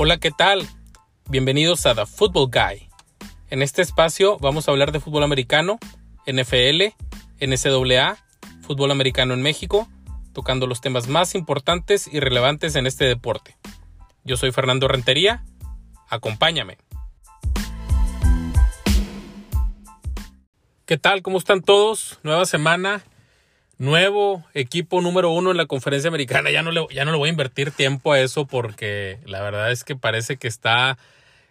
Hola, ¿qué tal? Bienvenidos a The Football Guy. En este espacio vamos a hablar de fútbol americano, NFL, NCAA, fútbol americano en México, tocando los temas más importantes y relevantes en este deporte. Yo soy Fernando Rentería, acompáñame. ¿Qué tal? ¿Cómo están todos? Nueva semana, nuevo equipo número uno en la conferencia americana. Ya no, le, ya no le voy a invertir tiempo a eso porque la verdad es que parece que está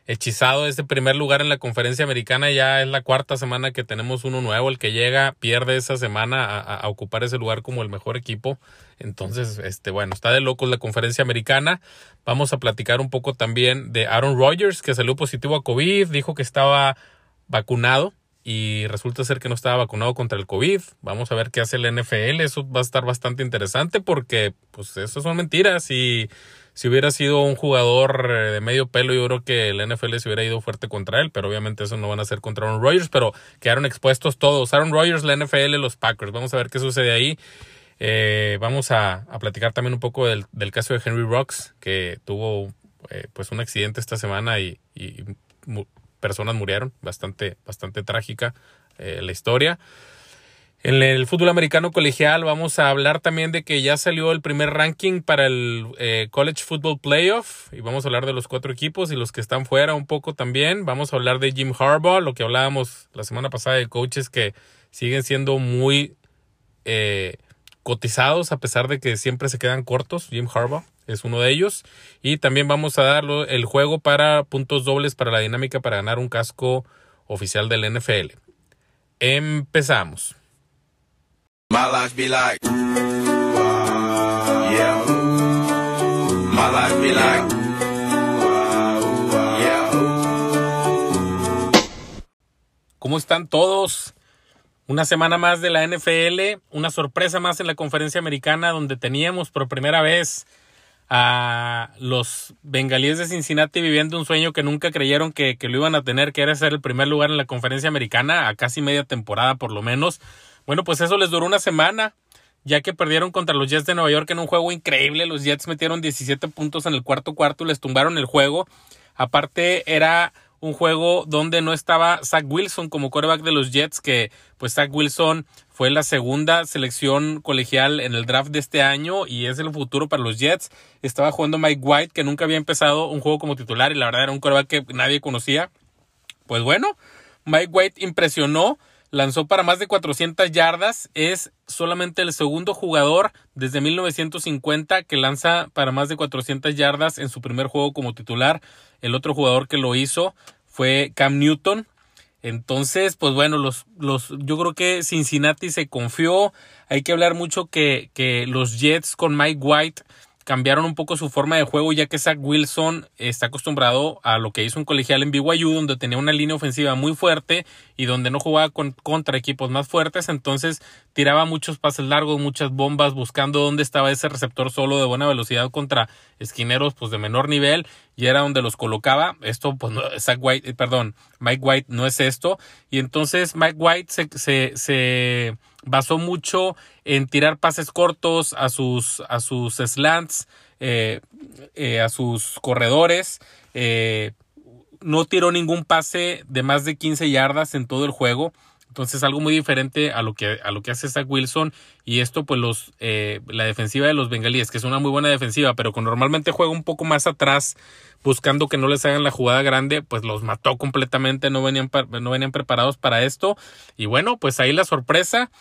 hechizado este primer lugar en la conferencia americana. Ya es la cuarta semana que tenemos uno nuevo. El que llega pierde esa semana a, a, ocupar ese lugar como el mejor equipo. Entonces, este, bueno, está de locos la conferencia americana. Vamos a platicar un poco también de Aaron Rodgers, que salió positivo a COVID, dijo que estaba vacunado y resulta ser que no estaba vacunado contra el COVID. Vamos a ver qué hace el NFL. Eso va a estar bastante interesante porque, pues, eso son mentiras. Y si hubiera sido un jugador eh, de medio pelo, yo creo que el NFL se hubiera ido fuerte contra él. Pero obviamente eso no van a hacer contra Aaron Rodgers. Pero quedaron expuestos todos. Aaron Rodgers, la NFL, los Packers. Vamos a ver qué sucede ahí. Eh, vamos a, a, platicar también un poco del, del, caso de Henry Rocks, que tuvo eh, pues un accidente esta semana y personas murieron, bastante, bastante trágica eh, la historia. En el fútbol americano colegial vamos a hablar también de que ya salió el primer ranking para el eh, College Football Playoff y vamos a hablar de los cuatro equipos y los que están fuera un poco también. Vamos a hablar de Jim Harbaugh, lo que hablábamos la semana pasada de coaches que siguen siendo muy eh, cotizados a pesar de que siempre se quedan cortos. Jim Harbaugh es uno de ellos. Y también vamos a dar el juego para puntos dobles para la dinámica para ganar un casco oficial del NFL. Empezamos. My life be like, yeah. My life be like, yeah. ¿Cómo están todos? Una semana más de la NFL, una sorpresa más en la conferencia americana donde teníamos por primera vez a los bengalíes de Cincinnati viviendo un sueño que nunca creyeron que, que, lo iban a tener, que era ser el primer lugar en la conferencia americana, a casi media temporada por lo menos. Bueno, pues eso les duró una semana, ya que perdieron contra los Jets de Nueva York en un juego increíble. Los Jets metieron 17 puntos en el cuarto cuarto y les tumbaron el juego. Aparte, era un juego donde no estaba Zach Wilson como quarterback de los Jets, que pues Zach Wilson fue la segunda selección colegial en el draft de este año y es el futuro para los Jets. Estaba jugando Mike White, que nunca había empezado un juego como titular y la verdad era un quarterback que nadie conocía. Pues bueno, Mike White impresionó, lanzó para más de 400 yardas, es solamente el segundo jugador desde 1950 que lanza para más de 400 yardas en su primer juego como titular. El otro jugador que lo hizo fue Cam Newton, entonces, pues bueno, los, los, yo creo que Cincinnati se confió. Hay que hablar mucho que, que los Jets con Mike White cambiaron un poco su forma de juego ya que Zach Wilson está acostumbrado a lo que hizo un colegial en BYU donde tenía una línea ofensiva muy fuerte y donde no jugaba con, contra equipos más fuertes, entonces tiraba muchos pases largos, muchas bombas buscando dónde estaba ese receptor solo de buena velocidad contra esquineros pues de menor nivel. Y era donde los colocaba. Esto pues no, Zach White, eh, perdón, Mike White no es esto. Y entonces Mike White se, se, se basó mucho en tirar pases cortos a sus, a sus slants, eh, eh, a sus corredores. Eh, no tiró ningún pase de más de 15 yardas en todo el juego. Entonces algo muy diferente a lo que, a lo que hace Zach Wilson y esto pues los, la defensiva de los bengalíes, que es una muy buena defensiva, pero que normalmente juega un poco más atrás buscando que no les hagan la jugada grande, pues los mató completamente, no venían, no venían preparados para esto y bueno, pues ahí la sorpresa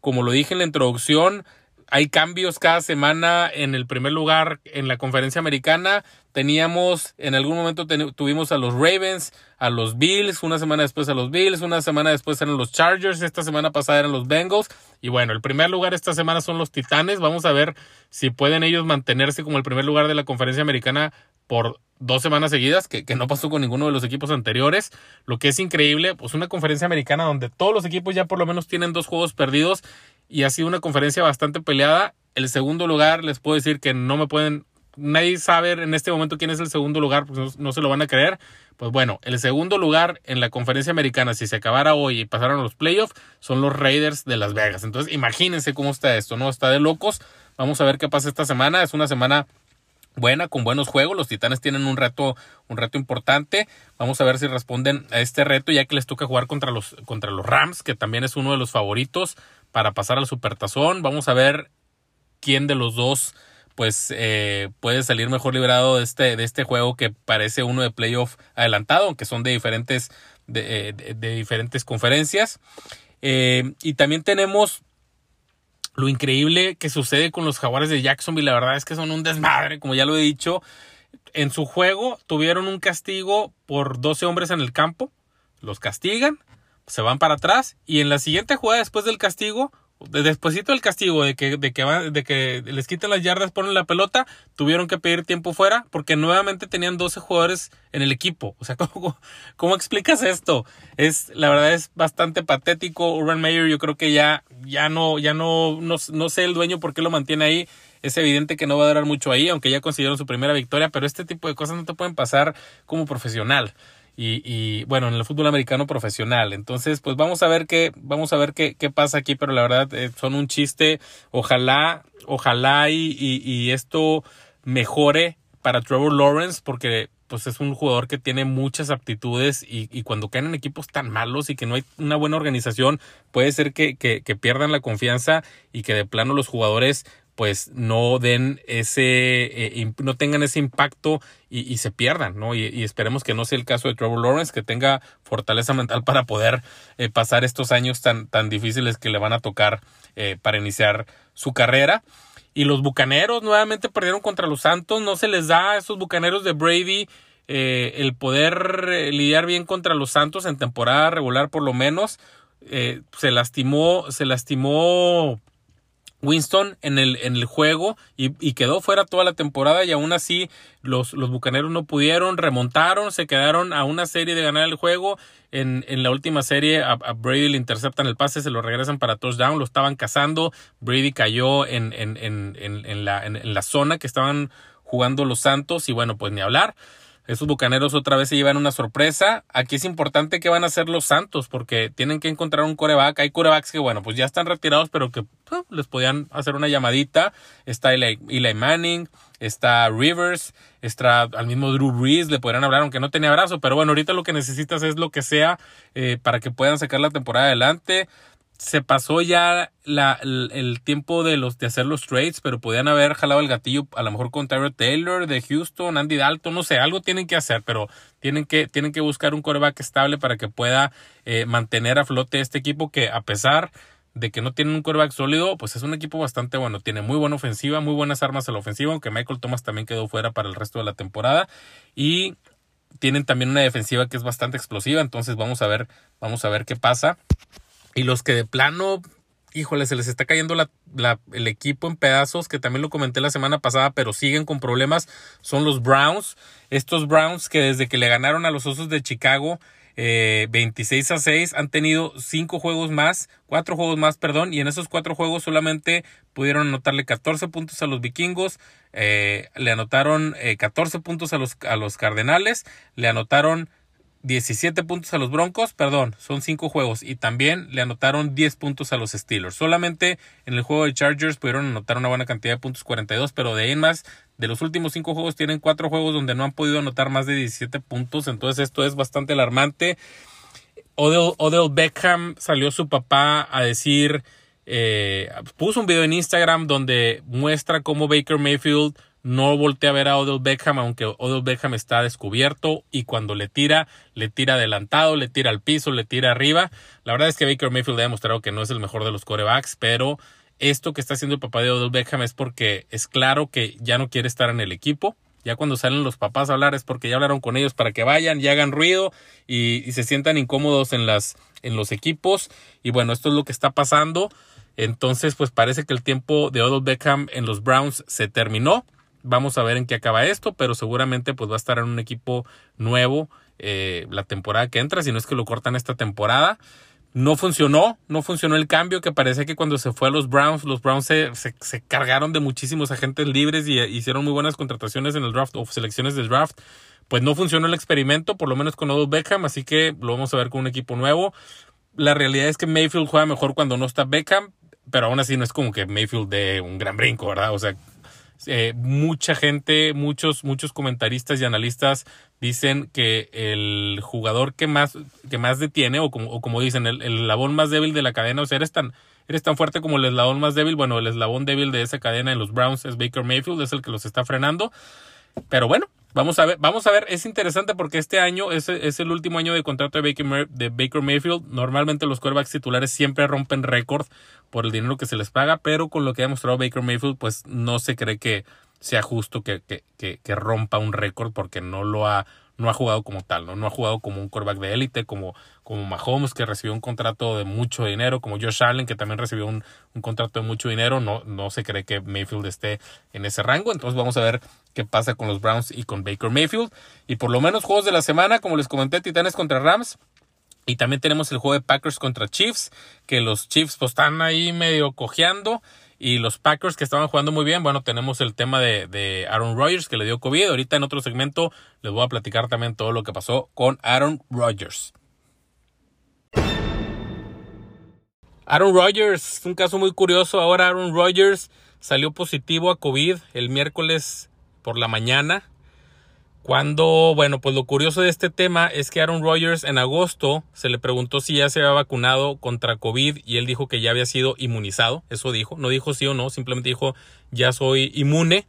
como lo dije en la introducción, hay cambios cada semana en el primer lugar en la conferencia americana. Teníamos, en algún momento tuvimos a los Ravens, a los Bills, una semana después a los Bills, una semana después eran los Chargers, esta semana pasada eran los Bengals. Y bueno, el primer lugar esta semana son los Titanes. Vamos a ver si pueden ellos mantenerse como el primer lugar de la conferencia americana por dos semanas seguidas, que, no pasó con ninguno de los equipos anteriores. Lo que es increíble, pues una conferencia americana donde todos los equipos ya por lo menos tienen dos juegos perdidos y ha sido una conferencia bastante peleada. El segundo lugar, les puedo decir que no me pueden, nadie sabe en este momento quién es el segundo lugar, pues no, se lo van a creer. Pues bueno, el segundo lugar en la conferencia americana, si se acabara hoy y pasaron los playoffs, son los Raiders de Las Vegas. Entonces, imagínense cómo está esto, ¿no? Está de locos. Vamos a ver qué pasa esta semana. Es una semana buena, con buenos juegos. Los Titanes tienen un reto, un reto importante. Vamos a ver si responden a este reto, ya que les toca jugar contra los, contra los Rams, que también es uno de los favoritos para pasar al Supertazón. Vamos a ver quién de los dos pues eh, puede salir mejor librado de este, de este juego que parece uno de playoff adelantado, aunque son de diferentes, de, de, diferentes conferencias. Eh, y también tenemos lo increíble que sucede con los jaguares de Jacksonville. La verdad es que son un desmadre, como ya lo he dicho. En su juego tuvieron un castigo por 12 hombres en el campo. Los castigan, se van para atrás y en la siguiente jugada después del castigo despuésito del castigo de que, de que, de que les quitan las yardas, ponen la pelota, tuvieron que pedir tiempo fuera porque nuevamente tenían 12 jugadores en el equipo. O sea, ¿cómo, cómo explicas esto? Es, la verdad es bastante patético. Urban Meyer, yo creo que ya, ya no, ya no, no, no sé el dueño por qué lo mantiene ahí. Es evidente que no va a durar mucho ahí, aunque ya consiguieron su primera victoria, pero este tipo de cosas no te pueden pasar como profesional y, y, bueno, en el fútbol americano profesional. Entonces, pues vamos a ver qué, vamos a ver qué, qué pasa aquí, pero la verdad eh, son un chiste. Ojalá, ojalá y, y, esto mejore para Trevor Lawrence, porque pues es un jugador que tiene muchas aptitudes y, y, cuando caen en equipos tan malos y que no hay una buena organización, puede ser que, que pierdan la confianza y que de plano los jugadores pues no den ese, eh, no tengan ese impacto y, se pierdan, ¿no? Y, esperemos que no sea el caso de Trevor Lawrence, que tenga fortaleza mental para poder eh, pasar estos años tan, tan difíciles que le van a tocar eh, para iniciar su carrera. Y los Bucaneros nuevamente perdieron contra los Santos, no se les da a esos Bucaneros de Brady el poder lidiar bien contra los Santos en temporada regular por lo menos. se lastimó, se lastimó Winston en el, en el juego y, quedó fuera toda la temporada y aún así los, los Bucaneros no pudieron, remontaron, se quedaron a una serie de ganar el juego. En, en la última serie a, Brady le interceptan el pase, se lo regresan para touchdown, lo estaban cazando, Brady cayó en, en, en, la, en la zona que estaban jugando los Santos y bueno, pues ni hablar. Esos bucaneros otra vez se llevan una sorpresa. Aquí es importante que van a ser los Santos, porque tienen que encontrar un coreback. Hay corebacks que, bueno, pues ya están retirados, pero que pues, les podían hacer una llamadita. Está Eli, Manning, está Rivers, está al mismo Drew Brees, le podrían hablar, aunque no tenía brazo. Pero bueno, ahorita lo que necesitas es lo que sea eh, para que puedan sacar la temporada adelante se pasó ya la, el, tiempo de los de hacer los trades, pero podían haber jalado el gatillo a lo mejor con Tyler Taylor de Houston, Andy Dalton, no sé, algo tienen que hacer, pero tienen que, tienen que buscar un coreback estable para que pueda eh, mantener a flote este equipo que a pesar de que no tiene un coreback sólido, pues es un equipo bastante bueno, tiene muy buena ofensiva, muy buenas armas a la ofensiva, aunque Michael Thomas también quedó fuera para el resto de la temporada y tienen también una defensiva que es bastante explosiva, entonces vamos a ver, vamos a ver qué pasa. Y los que de plano, híjole, se les está cayendo el equipo en pedazos, que también lo comenté la semana pasada, pero siguen con problemas, son los Browns. Estos Browns que desde que le ganaron a los Osos de Chicago, eh, 26 a 6, han tenido cinco juegos más, cuatro juegos más, perdón, y en esos cuatro juegos solamente pudieron anotarle 14 puntos a los vikingos, eh, le anotaron eh, 14 puntos a los, a los cardenales, le anotaron 17 puntos a los Broncos, perdón, son 5 juegos y también le anotaron 10 puntos a los Steelers. Solamente en el juego de Chargers pudieron anotar una buena cantidad de puntos, 42, pero de ahí en más, de los últimos 5 juegos tienen 4 juegos donde no han podido anotar más de 17 puntos, entonces esto es bastante alarmante. Odell, Beckham salió su papá a decir, eh, puso un video en Instagram donde muestra cómo Baker Mayfield no voltea a ver a Odell Beckham, aunque Odell Beckham está descubierto y cuando le tira, le tira adelantado, le tira al piso, le tira arriba. La verdad es que Baker Mayfield ha demostrado que no es el mejor de los corebacks, pero esto que está haciendo el papá de Odell Beckham es porque es claro que ya no quiere estar en el equipo. Ya cuando salen los papás a hablar es porque ya hablaron con ellos para que vayan y hagan ruido y, se sientan incómodos en, en los equipos. Y bueno, esto es lo que está pasando. Entonces, pues parece que el tiempo de Odell Beckham en los Browns se terminó. Vamos a ver en qué acaba esto, pero seguramente pues va a estar en un equipo nuevo eh, la temporada que entra, si no es que lo cortan esta temporada. No funcionó, no funcionó el cambio, que parece que cuando se fue a los Browns, los Browns se, se, cargaron de muchísimos agentes libres y hicieron muy buenas contrataciones en el draft o selecciones del draft. Pues no funcionó el experimento, por lo menos con Odell Beckham, así que lo vamos a ver con un equipo nuevo. La realidad es que Mayfield juega mejor cuando no está Beckham, pero aún así no es como que Mayfield de un gran brinco, ¿verdad? O sea, Eh, mucha gente, muchos, muchos comentaristas y analistas dicen que el jugador que más, que más detiene, o como, dicen, el, el eslabón más débil de la cadena, o sea, eres tan, eres tan fuerte como el eslabón más débil. Bueno, el eslabón débil de esa cadena en los Browns es Baker Mayfield, es el que los está frenando. Pero bueno, Vamos a ver, vamos a ver, es interesante porque este año es, es el último año de contrato de Baker, de Baker Mayfield. Normalmente los quarterbacks titulares siempre rompen récord por el dinero que se les paga, pero con lo que ha mostrado Baker Mayfield, pues no se cree que sea justo que, que, que, que rompa un récord porque no lo ha no ha jugado como tal, ¿no? No ha jugado como un quarterback de élite, como, como Mahomes, que recibió un contrato de mucho dinero, como Josh Allen, que también recibió un, contrato de mucho dinero. No, no se cree que Mayfield esté en ese rango. Entonces vamos a ver qué pasa con los Browns y con Baker Mayfield. Y por lo menos juegos de la semana, como les comenté, Titanes contra Rams. Y también tenemos el juego de Packers contra Chiefs, que los Chiefs pues están ahí medio cojeando. Y los Packers que estaban jugando muy bien, bueno, tenemos el tema de, de, Aaron Rodgers que le dio COVID. Ahorita en otro segmento les voy a platicar también todo lo que pasó con Aaron Rodgers. Aaron Rodgers, un caso muy curioso. Ahora Aaron Rodgers salió positivo a COVID el miércoles por la mañana. Cuando, bueno, pues lo curioso de este tema es que Aaron Rodgers en agosto se le preguntó si ya se había vacunado contra COVID y él dijo que ya había sido inmunizado, eso dijo, no dijo sí o no, simplemente dijo ya soy inmune.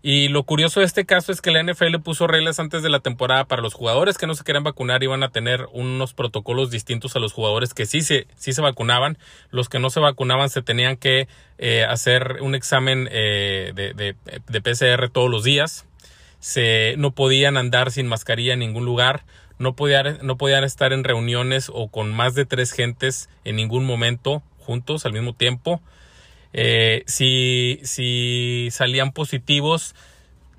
Y lo curioso de este caso es que la NFL puso reglas antes de la temporada para los jugadores que no se querían vacunar iban a tener unos protocolos distintos a los jugadores que sí se, sí se vacunaban. Los que no se vacunaban se tenían que eh, hacer un examen eh, de, de, de PCR todos los días se, no podían andar sin mascarilla en ningún lugar, no podían, no podían estar en reuniones o con más de tres gentes en ningún momento juntos al mismo tiempo. Eh, si, si salían positivos,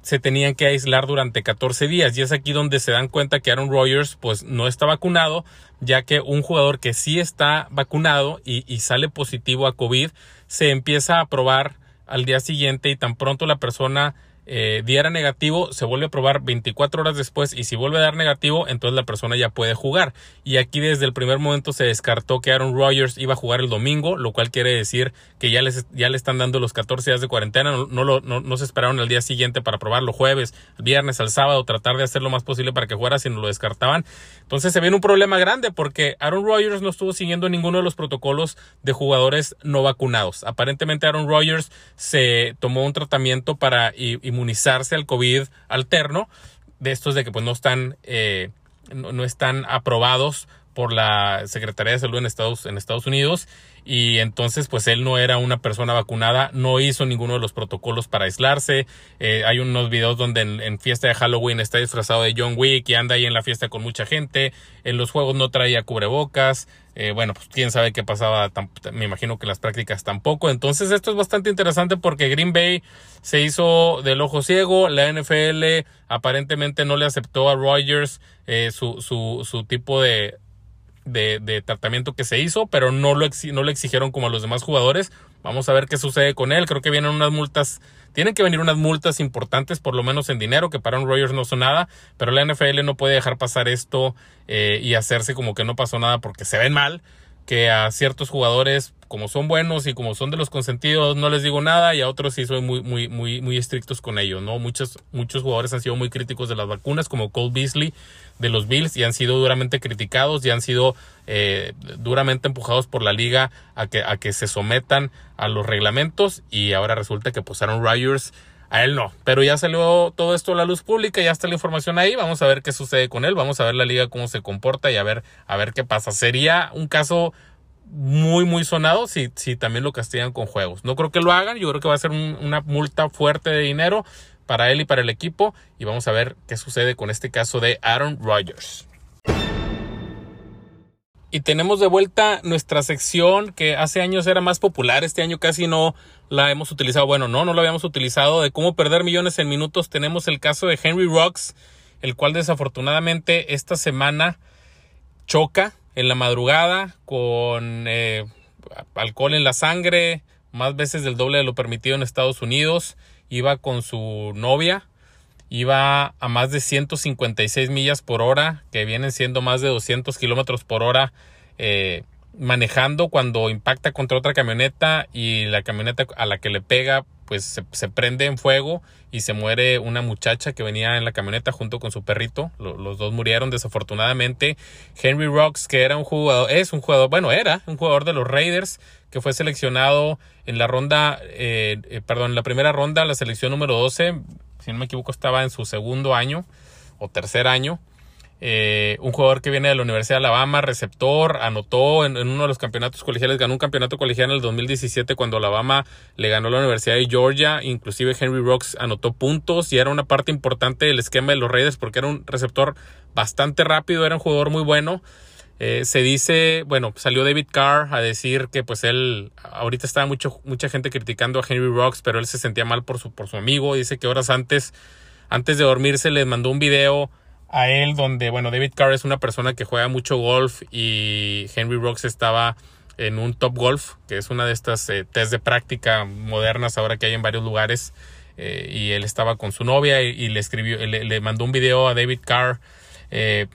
se tenían que aislar durante 14 días. Y es aquí donde se dan cuenta que Aaron Rodgers pues no está vacunado ya que un jugador que sí está vacunado y, y sale positivo a COVID se empieza a probar al día siguiente y tan pronto la persona eh, diera negativo, se vuelve a probar 24 horas después y si vuelve a dar negativo, entonces la persona ya puede jugar. Y aquí desde el primer momento se descartó que Aaron Rodgers iba a jugar el domingo, lo cual quiere decir que ya, les, ya le están dando los 14 días de cuarentena, no, lo, no, no se esperaron el día siguiente para probarlo jueves, viernes, al sábado, tratar de hacer lo más posible para que jugara si no lo descartaban. Entonces se viene un problema grande porque Aaron Rodgers no estuvo siguiendo ninguno de los protocolos de jugadores no vacunados. Aparentemente Aaron Rodgers se tomó un tratamiento para inmunizarse al COVID alterno, de estos de que pues no están, eh, no, no, están aprobados por la Secretaría de Salud en Estados, en Estados Unidos y entonces pues él no era una persona vacunada, no hizo ninguno de los protocolos para aislarse. Eh, hay unos videos donde en, en, fiesta de Halloween está disfrazado de John Wick y anda ahí en la fiesta con mucha gente. En los juegos no traía cubrebocas. Eh, bueno, pues quién sabe qué pasaba, me imagino que las prácticas tampoco. Entonces esto es bastante interesante porque Green Bay se hizo del ojo ciego, la NFL aparentemente no le aceptó a Rogers eh, su, su, su tipo de de, de, tratamiento que se hizo, pero no lo, no lo exigieron como a los demás jugadores. Vamos a ver qué sucede con él. Creo que vienen unas multas, tienen que venir unas multas importantes, por lo menos en dinero, que para un Rogers no son nada, pero la NFL no puede dejar pasar esto eh, y hacerse como que no pasó nada porque se ven mal, que a ciertos jugadores como son buenos y como son de los consentidos, no les digo nada y a otros sí soy muy, muy, muy, muy estrictos con ellos, ¿no? Muchos, muchos jugadores han sido muy críticos de las vacunas, como Cole Beasley de los Bills y han sido duramente criticados y han sido eh, duramente empujados por la liga a que, a que se sometan a los reglamentos y ahora resulta que pues Aaron Rodgers a él no, pero ya salió todo esto a la luz pública, ya está la información ahí, vamos a ver qué sucede con él, vamos a ver la liga cómo se comporta y a ver, a ver qué pasa. Sería un caso muy, muy sonado si, si también lo castigan con juegos. No creo que lo hagan, yo creo que va a ser un, una multa fuerte de dinero para él y para el equipo y vamos a ver qué sucede con este caso de Aaron Rodgers. Y tenemos de vuelta nuestra sección que hace años era más popular, este año casi no la hemos utilizado. Bueno, no, no la habíamos utilizado de cómo perder millones en minutos. Tenemos el caso de Henry Rocks, el cual desafortunadamente esta semana choca en la madrugada con eh, alcohol en la sangre, más veces del doble de lo permitido en Estados Unidos. Iba con su novia, iba a más de 156 millas por hora, que vienen siendo más de 200 kilómetros por hora, eh, manejando cuando impacta contra otra camioneta y la camioneta a la que le pega pues se, prende en fuego y se muere una muchacha que venía en la camioneta junto con su perrito. los dos murieron desafortunadamente. Henry Rocks, que era un jugador, es un jugador, bueno, era un jugador de los Raiders que fue seleccionado en la ronda, eh, eh, perdón, en la primera ronda, la selección número 12, si no me equivoco, estaba en su segundo año o tercer año. Eh, un jugador que viene de la Universidad de Alabama, receptor, anotó en, uno de los campeonatos colegiales, ganó un campeonato colegial en el 2017 cuando Alabama le ganó la Universidad de Georgia, inclusive Henry Rocks anotó puntos y era una parte importante del esquema de los Raiders porque era un receptor bastante rápido, era un jugador muy bueno. Eh, se dice, bueno, salió David Carr a decir que pues él, ahorita estaba mucho, mucha gente criticando a Henry Rocks, pero él se sentía mal por su, por su amigo, dice que horas antes, antes de dormirse le mandó un video a él donde, bueno, David Carr es una persona que juega mucho golf y Henry Rocks estaba en un Top Golf, que es una de estas eh, test de práctica modernas ahora que hay en varios lugares. Eh, y él estaba con su novia y, le escribió, le, mandó un video a David Carr eh,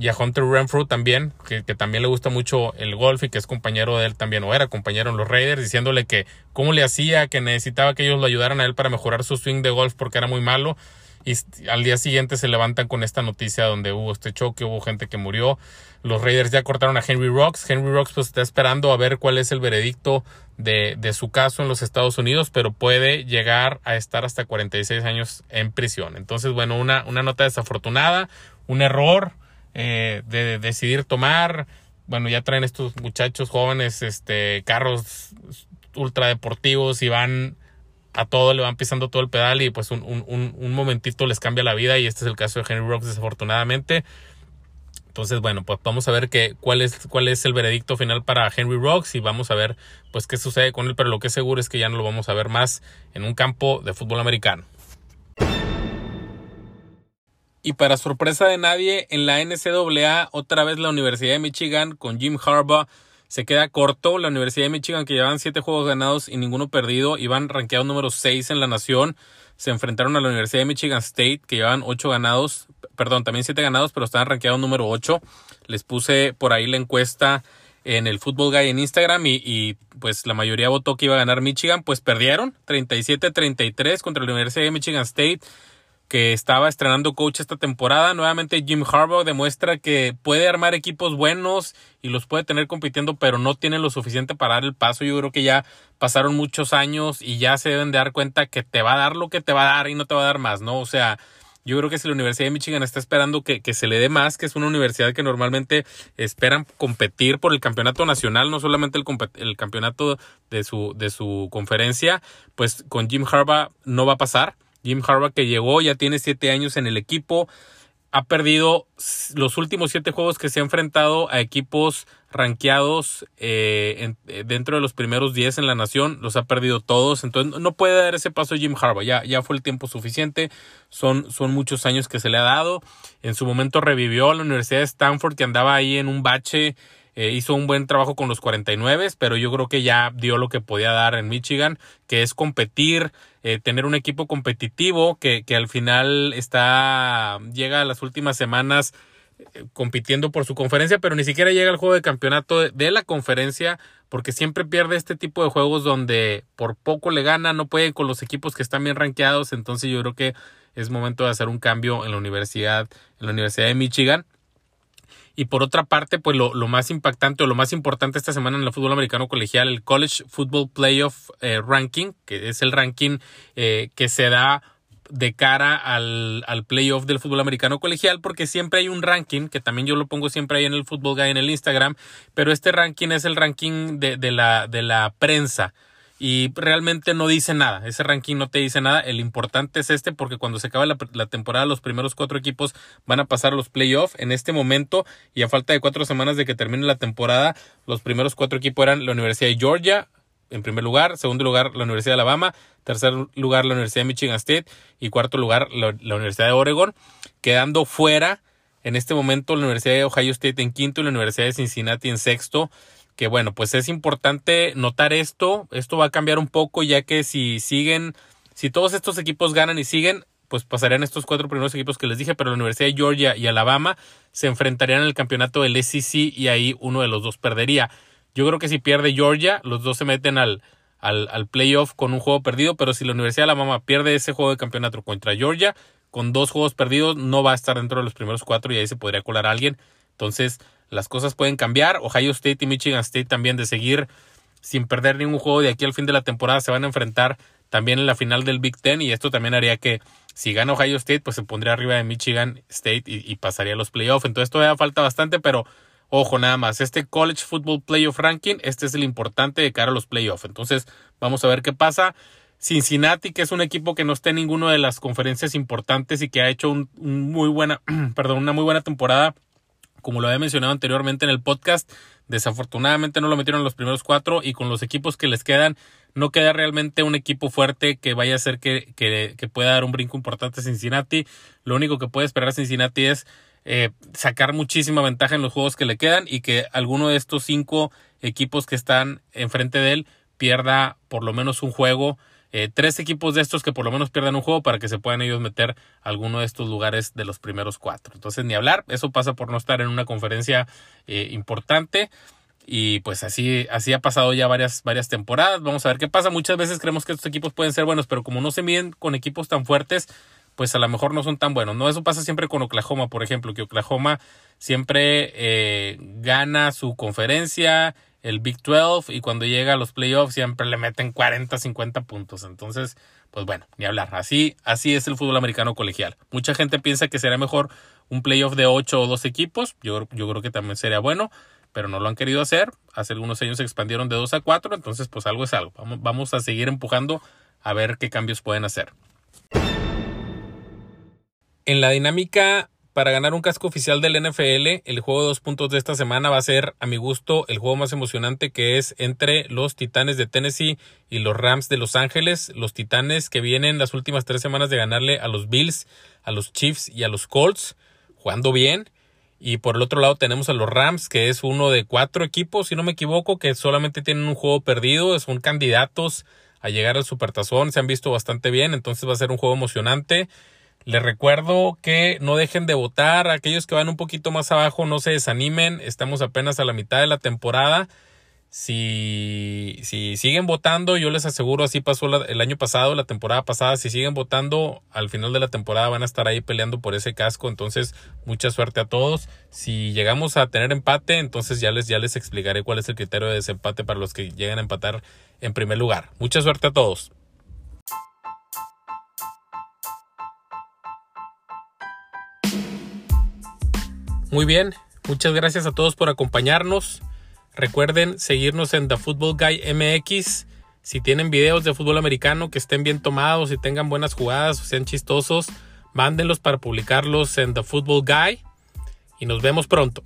y a Hunter Renfrew también, que, que, también le gusta mucho el golf y que es compañero de él también, o era compañero en los Raiders, diciéndole que cómo le hacía, que necesitaba que ellos lo ayudaran a él para mejorar su swing de golf porque era muy malo y al día siguiente se levantan con esta noticia donde hubo este choque, hubo gente que murió. Los Raiders ya cortaron a Henry Rocks. Henry Rocks pues está esperando a ver cuál es el veredicto de, de su caso en los Estados Unidos, pero puede llegar a estar hasta 46 años en prisión. Entonces, bueno, una, una nota desafortunada, un error eh, de decidir tomar. Bueno, ya traen estos muchachos jóvenes este, carros ultradeportivos y van a todo le van pisando todo el pedal y pues un, un, un, momentito les cambia la vida y este es el caso de Henry Rocks desafortunadamente. Entonces, bueno, pues vamos a ver qué cuál, es, cuál es el veredicto final para Henry Rocks y vamos a ver pues qué sucede con él, pero lo que es seguro es que ya no lo vamos a ver más en un campo de fútbol americano. Y para sorpresa de nadie, en la NCAA, otra vez la Universidad de Michigan con Jim Harbaugh se queda corto. La Universidad de Michigan, que llevan siete juegos ganados y ninguno perdido, iban rankeados número 6 en la nación. Se enfrentaron a la Universidad de Michigan State, que llevan ocho ganados, perdón, también siete ganados, pero estaban rankeados número 8. Les puse por ahí la encuesta en el Football Guy en Instagram y, y, pues la mayoría votó que iba a ganar Michigan, pues perdieron 37-33 contra la Universidad de Michigan State que estaba estrenando coach esta temporada. Nuevamente Jim Harbaugh demuestra que puede armar equipos buenos y los puede tener compitiendo, pero no tiene lo suficiente para dar el paso. Yo creo que ya pasaron muchos años y ya se deben de dar cuenta que te va a dar lo que te va a dar y no te va a dar más, ¿no? O sea, yo creo que si la Universidad de Michigan está esperando que, que, se le dé más, que es una universidad que normalmente esperan competir por el campeonato nacional, no solamente el, el campeonato de su, de su conferencia, pues con Jim Harbaugh no va a pasar. Jim Harbaugh que llegó, ya tiene siete años en el equipo, ha perdido los últimos siete juegos que se ha enfrentado a equipos rankeados eh, eh, dentro de los primeros diez en la nación, los ha perdido todos, entonces no puede dar ese paso Jim Harbaugh, ya, ya fue el tiempo suficiente, son, son muchos años que se le ha dado, en su momento revivió a la Universidad de Stanford que andaba ahí en un bache eh, hizo un buen trabajo con los 49, pero yo creo que ya dio lo que podía dar en Michigan, que es competir, eh, tener un equipo competitivo que, que al final está, llega a las últimas semanas eh, compitiendo por su conferencia, pero ni siquiera llega al juego de campeonato de, la conferencia, porque siempre pierde este tipo de juegos donde por poco le gana, no puede con los equipos que están bien rankeados, entonces yo creo que es momento de hacer un cambio en la universidad, en la Universidad de Michigan. Y por otra parte, pues lo, más impactante o lo más importante esta semana en el fútbol americano colegial, el College Football Playoff eh, Ranking, que es el ranking eh, que se da de cara al, al, playoff del fútbol americano colegial, porque siempre hay un ranking, que también yo lo pongo siempre ahí en el Football Guy en el Instagram, pero este ranking es el ranking de, de, la, de la prensa y realmente no dice nada. Ese ranking no te dice nada. El importante es este porque cuando se acaba la, temporada los primeros cuatro equipos van a pasar los playoffs. En este momento y a falta de cuatro semanas de que termine la temporada, los primeros cuatro equipos eran la Universidad de Georgia. En primer lugar, segundo lugar la Universidad de Alabama, tercer lugar la Universidad de Michigan State y cuarto lugar la, la Universidad de Oregon, quedando fuera en este momento la Universidad de Ohio State en quinto y la Universidad de Cincinnati en sexto que bueno, pues es importante notar esto, esto va a cambiar un poco ya que si siguen, si todos estos equipos ganan y siguen, pues pasarían estos cuatro primeros equipos que les dije, pero la Universidad de Georgia y Alabama se enfrentarían en el campeonato del SEC y ahí uno de los dos perdería. Yo creo que si pierde Georgia, los dos se meten al, al, al playoff con un juego perdido, pero si la Universidad de Alabama pierde ese juego de campeonato contra Georgia, con dos juegos perdidos no va a estar dentro de los primeros cuatro y ahí se podría colar a alguien. Entonces las cosas pueden cambiar. Ohio State y Michigan State también de seguir sin perder ningún juego de aquí al fin de la temporada se van a enfrentar también en la final del Big Ten y esto también haría que si gana Ohio State pues se pondría arriba de Michigan State y, pasaría a los playoffs. Entonces todavía falta bastante, pero ojo nada más, este College Football Playoff Ranking, este es el importante de cara a los playoffs. Entonces vamos a ver qué pasa. Cincinnati, que es un equipo que no está en ninguna de las conferencias importantes y que ha hecho un, muy buena, perdón, una muy buena temporada, como lo había mencionado anteriormente en el podcast. Desafortunadamente no lo metieron los primeros cuatro y con los equipos que les quedan, no queda realmente un equipo fuerte que vaya a hacer que, que, pueda dar un brinco importante a Cincinnati. Lo único que puede esperar Cincinnati es eh, sacar muchísima ventaja en los juegos que le quedan y que alguno de estos cinco equipos que están enfrente de él pierda por lo menos un juego eh, tres equipos de estos que por lo menos pierdan un juego para que se puedan ellos meter a alguno de estos lugares de los primeros cuatro. Entonces, ni hablar, eso pasa por no estar en una conferencia eh, importante. Y pues así, así ha pasado ya varias, varias temporadas. Vamos a ver qué pasa. Muchas veces creemos que estos equipos pueden ser buenos, pero como no se miden con equipos tan fuertes, pues a lo mejor no son tan buenos. No, eso pasa siempre con Oklahoma, por ejemplo, que Oklahoma siempre eh, gana su conferencia el Big 12 y cuando llega a los playoffs siempre le meten 40, 50 puntos. Entonces, pues bueno, ni hablar. Así, así es el fútbol americano colegial. Mucha gente piensa que será mejor un playoff de 8 o 2 equipos. Yo, yo creo que también sería bueno, pero no lo han querido hacer. Hace algunos años se expandieron de 2 a 4, entonces pues algo es algo. Vamos, vamos a seguir empujando a ver qué cambios pueden hacer. En la dinámica para ganar un casco oficial del NFL, el juego de dos puntos de esta semana va a ser, a mi gusto, el juego más emocionante que es entre los Titanes de Tennessee y los Rams de Los Ángeles. Los Titanes que vienen las últimas tres semanas de ganarle a los Bills, a los Chiefs y a los Colts, jugando bien. Y por el otro lado tenemos a los Rams, que es uno de cuatro equipos, si no me equivoco, que solamente tienen un juego perdido, son candidatos a llegar al Supertazón, se han visto bastante bien, entonces va a ser un juego emocionante. Les recuerdo que no dejen de votar. Aquellos que van un poquito más abajo, no se desanimen. Estamos apenas a la mitad de la temporada. Si, si siguen votando, yo les aseguro, así pasó el año pasado, la temporada pasada, si siguen votando, al final de la temporada van a estar ahí peleando por ese casco. Entonces, mucha suerte a todos. Si llegamos a tener empate, entonces ya les, ya les explicaré cuál es el criterio de desempate para los que lleguen a empatar en primer lugar. Mucha suerte a todos. Muy bien, muchas gracias a todos por acompañarnos. Recuerden seguirnos en The Football Guy MX. Si tienen videos de fútbol americano que estén bien tomados y tengan buenas jugadas o sean chistosos, mándenlos para publicarlos en The Football Guy. Y nos vemos pronto.